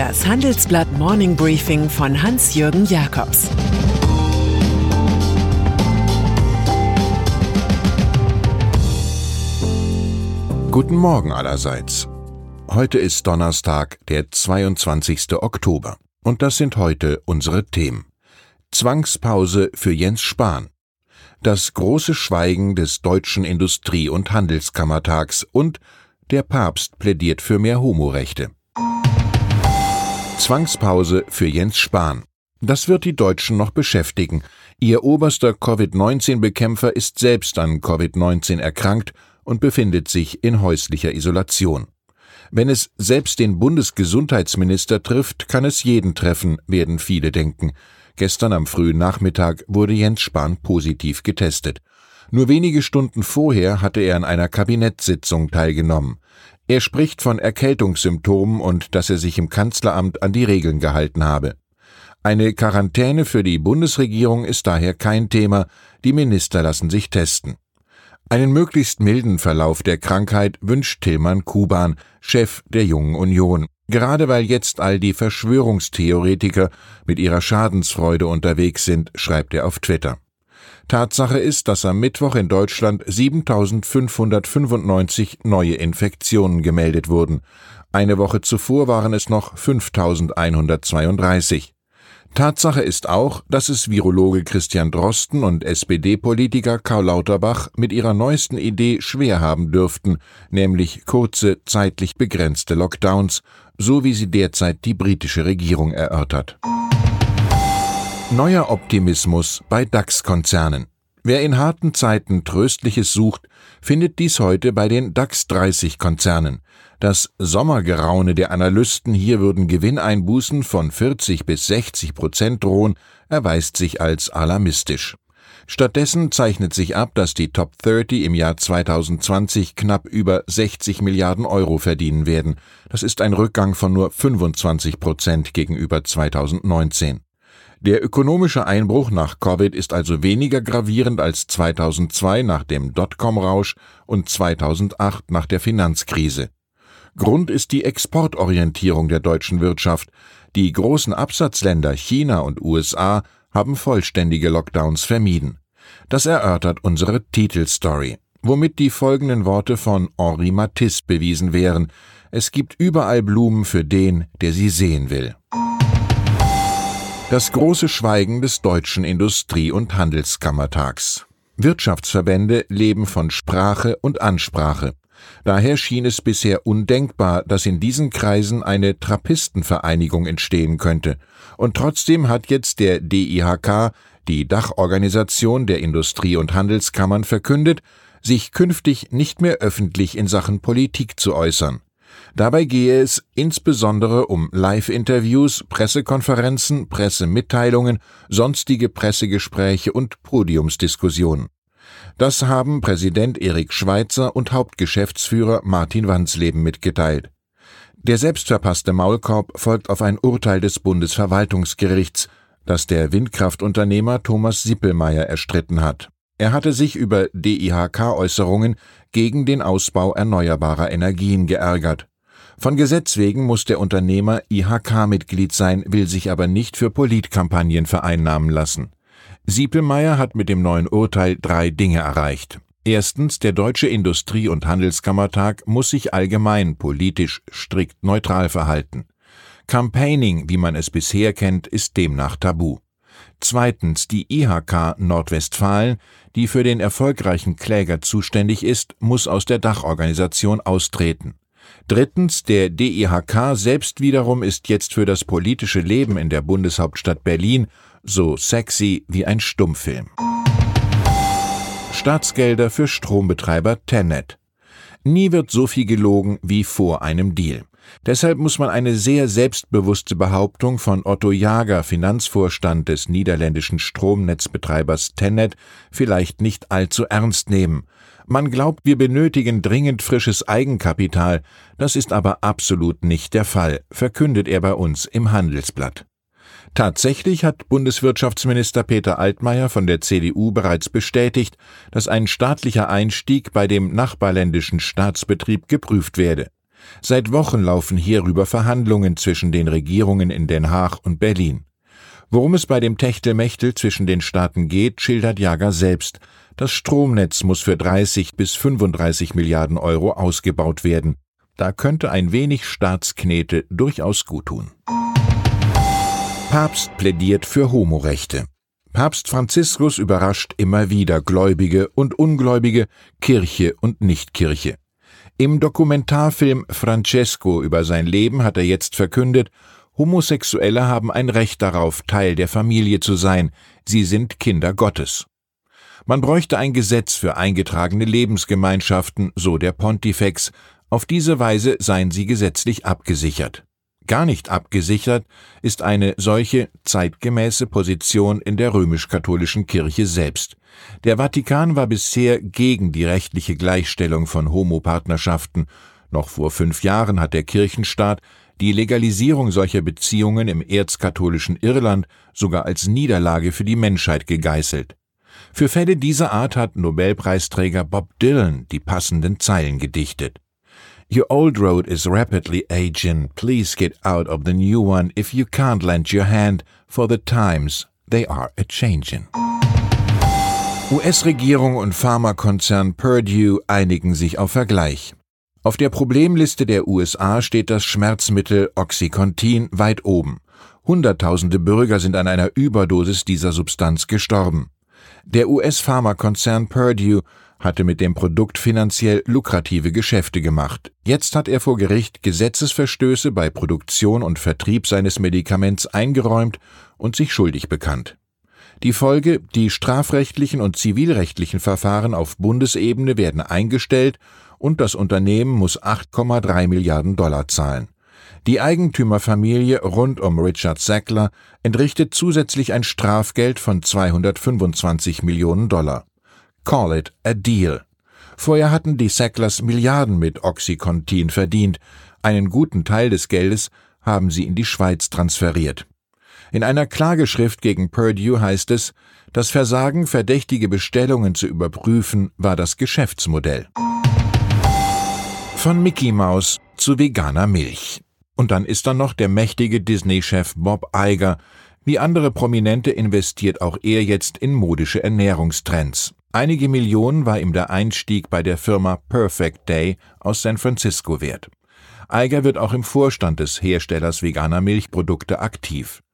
Das Handelsblatt Morning Briefing von Hans-Jürgen Jakobs Guten Morgen allerseits. Heute ist Donnerstag, der 22. Oktober. Und das sind heute unsere Themen. Zwangspause für Jens Spahn. Das große Schweigen des Deutschen Industrie- und Handelskammertags und der Papst plädiert für mehr Homorechte. Zwangspause für Jens Spahn. Das wird die Deutschen noch beschäftigen. Ihr oberster Covid-19-Bekämpfer ist selbst an Covid-19 erkrankt und befindet sich in häuslicher Isolation. Wenn es selbst den Bundesgesundheitsminister trifft, kann es jeden treffen, werden viele denken. Gestern am frühen Nachmittag wurde Jens Spahn positiv getestet. Nur wenige Stunden vorher hatte er an einer Kabinettssitzung teilgenommen. Er spricht von Erkältungssymptomen und dass er sich im Kanzleramt an die Regeln gehalten habe. Eine Quarantäne für die Bundesregierung ist daher kein Thema, die Minister lassen sich testen. Einen möglichst milden Verlauf der Krankheit wünscht Tilman Kuban, Chef der Jungen Union. Gerade weil jetzt all die Verschwörungstheoretiker mit ihrer Schadensfreude unterwegs sind, schreibt er auf Twitter. Tatsache ist, dass am Mittwoch in Deutschland 7595 neue Infektionen gemeldet wurden. Eine Woche zuvor waren es noch 5132. Tatsache ist auch, dass es Virologe Christian Drosten und SPD-Politiker Karl Lauterbach mit ihrer neuesten Idee schwer haben dürften, nämlich kurze, zeitlich begrenzte Lockdowns, so wie sie derzeit die britische Regierung erörtert. Neuer Optimismus bei DAX-Konzernen. Wer in harten Zeiten Tröstliches sucht, findet dies heute bei den DAX 30 Konzernen. Das Sommergeraune der Analysten, hier würden Gewinneinbußen von 40 bis 60 Prozent drohen, erweist sich als alarmistisch. Stattdessen zeichnet sich ab, dass die Top 30 im Jahr 2020 knapp über 60 Milliarden Euro verdienen werden. Das ist ein Rückgang von nur 25 Prozent gegenüber 2019. Der ökonomische Einbruch nach Covid ist also weniger gravierend als 2002 nach dem Dotcom-Rausch und 2008 nach der Finanzkrise. Grund ist die Exportorientierung der deutschen Wirtschaft. Die großen Absatzländer China und USA haben vollständige Lockdowns vermieden. Das erörtert unsere Titelstory, womit die folgenden Worte von Henri Matisse bewiesen wären. Es gibt überall Blumen für den, der sie sehen will. Das große Schweigen des Deutschen Industrie- und Handelskammertags. Wirtschaftsverbände leben von Sprache und Ansprache. Daher schien es bisher undenkbar, dass in diesen Kreisen eine Trappistenvereinigung entstehen könnte. Und trotzdem hat jetzt der DIHK, die Dachorganisation der Industrie- und Handelskammern, verkündet, sich künftig nicht mehr öffentlich in Sachen Politik zu äußern. Dabei gehe es insbesondere um Live-Interviews, Pressekonferenzen, Pressemitteilungen, sonstige Pressegespräche und Podiumsdiskussionen. Das haben Präsident Erik Schweitzer und Hauptgeschäftsführer Martin Wandsleben mitgeteilt. Der selbstverpasste Maulkorb folgt auf ein Urteil des Bundesverwaltungsgerichts, das der Windkraftunternehmer Thomas Sippelmeier erstritten hat. Er hatte sich über DIHK-Äußerungen gegen den Ausbau erneuerbarer Energien geärgert. Von Gesetz wegen muss der Unternehmer IHK-Mitglied sein, will sich aber nicht für Politkampagnen vereinnahmen lassen. Siepelmeier hat mit dem neuen Urteil drei Dinge erreicht. Erstens, der Deutsche Industrie- und Handelskammertag muss sich allgemein politisch strikt neutral verhalten. Campaigning, wie man es bisher kennt, ist demnach tabu. Zweitens, die IHK Nordwestfalen, die für den erfolgreichen Kläger zuständig ist, muss aus der Dachorganisation austreten. Drittens, der DIHK selbst wiederum ist jetzt für das politische Leben in der Bundeshauptstadt Berlin so sexy wie ein Stummfilm. Staatsgelder für Strombetreiber Tenet. Nie wird so viel gelogen wie vor einem Deal. Deshalb muss man eine sehr selbstbewusste Behauptung von Otto Jager, Finanzvorstand des niederländischen Stromnetzbetreibers Tennet, vielleicht nicht allzu ernst nehmen. Man glaubt, wir benötigen dringend frisches Eigenkapital, das ist aber absolut nicht der Fall, verkündet er bei uns im Handelsblatt. Tatsächlich hat Bundeswirtschaftsminister Peter Altmaier von der CDU bereits bestätigt, dass ein staatlicher Einstieg bei dem nachbarländischen Staatsbetrieb geprüft werde. Seit Wochen laufen hierüber Verhandlungen zwischen den Regierungen in Den Haag und Berlin. Worum es bei dem Techtelmechtel zwischen den Staaten geht, schildert Jager selbst. Das Stromnetz muss für 30 bis 35 Milliarden Euro ausgebaut werden. Da könnte ein wenig Staatsknete durchaus guttun. Papst plädiert für Homorechte. Papst Franziskus überrascht immer wieder Gläubige und Ungläubige, Kirche und Nichtkirche. Im Dokumentarfilm Francesco über sein Leben hat er jetzt verkündet, Homosexuelle haben ein Recht darauf, Teil der Familie zu sein, sie sind Kinder Gottes. Man bräuchte ein Gesetz für eingetragene Lebensgemeinschaften, so der Pontifex, auf diese Weise seien sie gesetzlich abgesichert. Gar nicht abgesichert ist eine solche zeitgemäße Position in der römisch-katholischen Kirche selbst. Der Vatikan war bisher gegen die rechtliche Gleichstellung von Homopartnerschaften. Noch vor fünf Jahren hat der Kirchenstaat die Legalisierung solcher Beziehungen im erzkatholischen Irland sogar als Niederlage für die Menschheit gegeißelt. Für Fälle dieser Art hat Nobelpreisträger Bob Dylan die passenden Zeilen gedichtet. Your old road is rapidly aging. Please get out of the new one if you can't lend your hand, for the times they are a changing. US-Regierung und Pharmakonzern Purdue einigen sich auf Vergleich. Auf der Problemliste der USA steht das Schmerzmittel Oxycontin weit oben. Hunderttausende Bürger sind an einer Überdosis dieser Substanz gestorben. Der US-Pharmakonzern Purdue hatte mit dem Produkt finanziell lukrative Geschäfte gemacht. Jetzt hat er vor Gericht Gesetzesverstöße bei Produktion und Vertrieb seines Medikaments eingeräumt und sich schuldig bekannt. Die Folge, die strafrechtlichen und zivilrechtlichen Verfahren auf Bundesebene werden eingestellt und das Unternehmen muss 8,3 Milliarden Dollar zahlen. Die Eigentümerfamilie rund um Richard Sackler entrichtet zusätzlich ein Strafgeld von 225 Millionen Dollar. Call it a deal. Vorher hatten die Sacklers Milliarden mit Oxycontin verdient. Einen guten Teil des Geldes haben sie in die Schweiz transferiert. In einer Klageschrift gegen Purdue heißt es, das Versagen, verdächtige Bestellungen zu überprüfen, war das Geschäftsmodell. Von Mickey Mouse zu veganer Milch. Und dann ist da noch der mächtige Disney-Chef Bob Iger. Wie andere Prominente investiert auch er jetzt in modische Ernährungstrends. Einige Millionen war ihm der Einstieg bei der Firma Perfect Day aus San Francisco wert. Iger wird auch im Vorstand des Herstellers veganer Milchprodukte aktiv.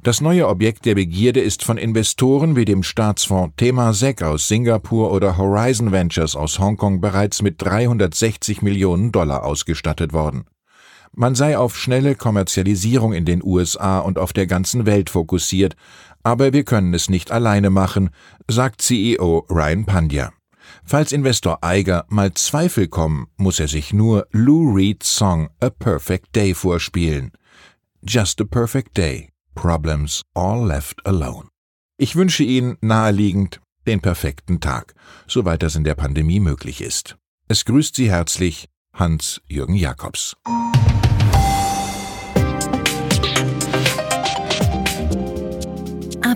Das neue Objekt der Begierde ist von Investoren wie dem Staatsfonds Temasek aus Singapur oder Horizon Ventures aus Hongkong bereits mit 360 Millionen Dollar ausgestattet worden. Man sei auf schnelle Kommerzialisierung in den USA und auf der ganzen Welt fokussiert, aber wir können es nicht alleine machen, sagt CEO Ryan Pandya. Falls Investor Eiger mal Zweifel kommen, muss er sich nur Lou Reed's Song A Perfect Day vorspielen. Just a Perfect Day Problems all left alone. Ich wünsche Ihnen naheliegend den perfekten Tag, soweit das in der Pandemie möglich ist. Es grüßt Sie herzlich Hans-Jürgen Jakobs.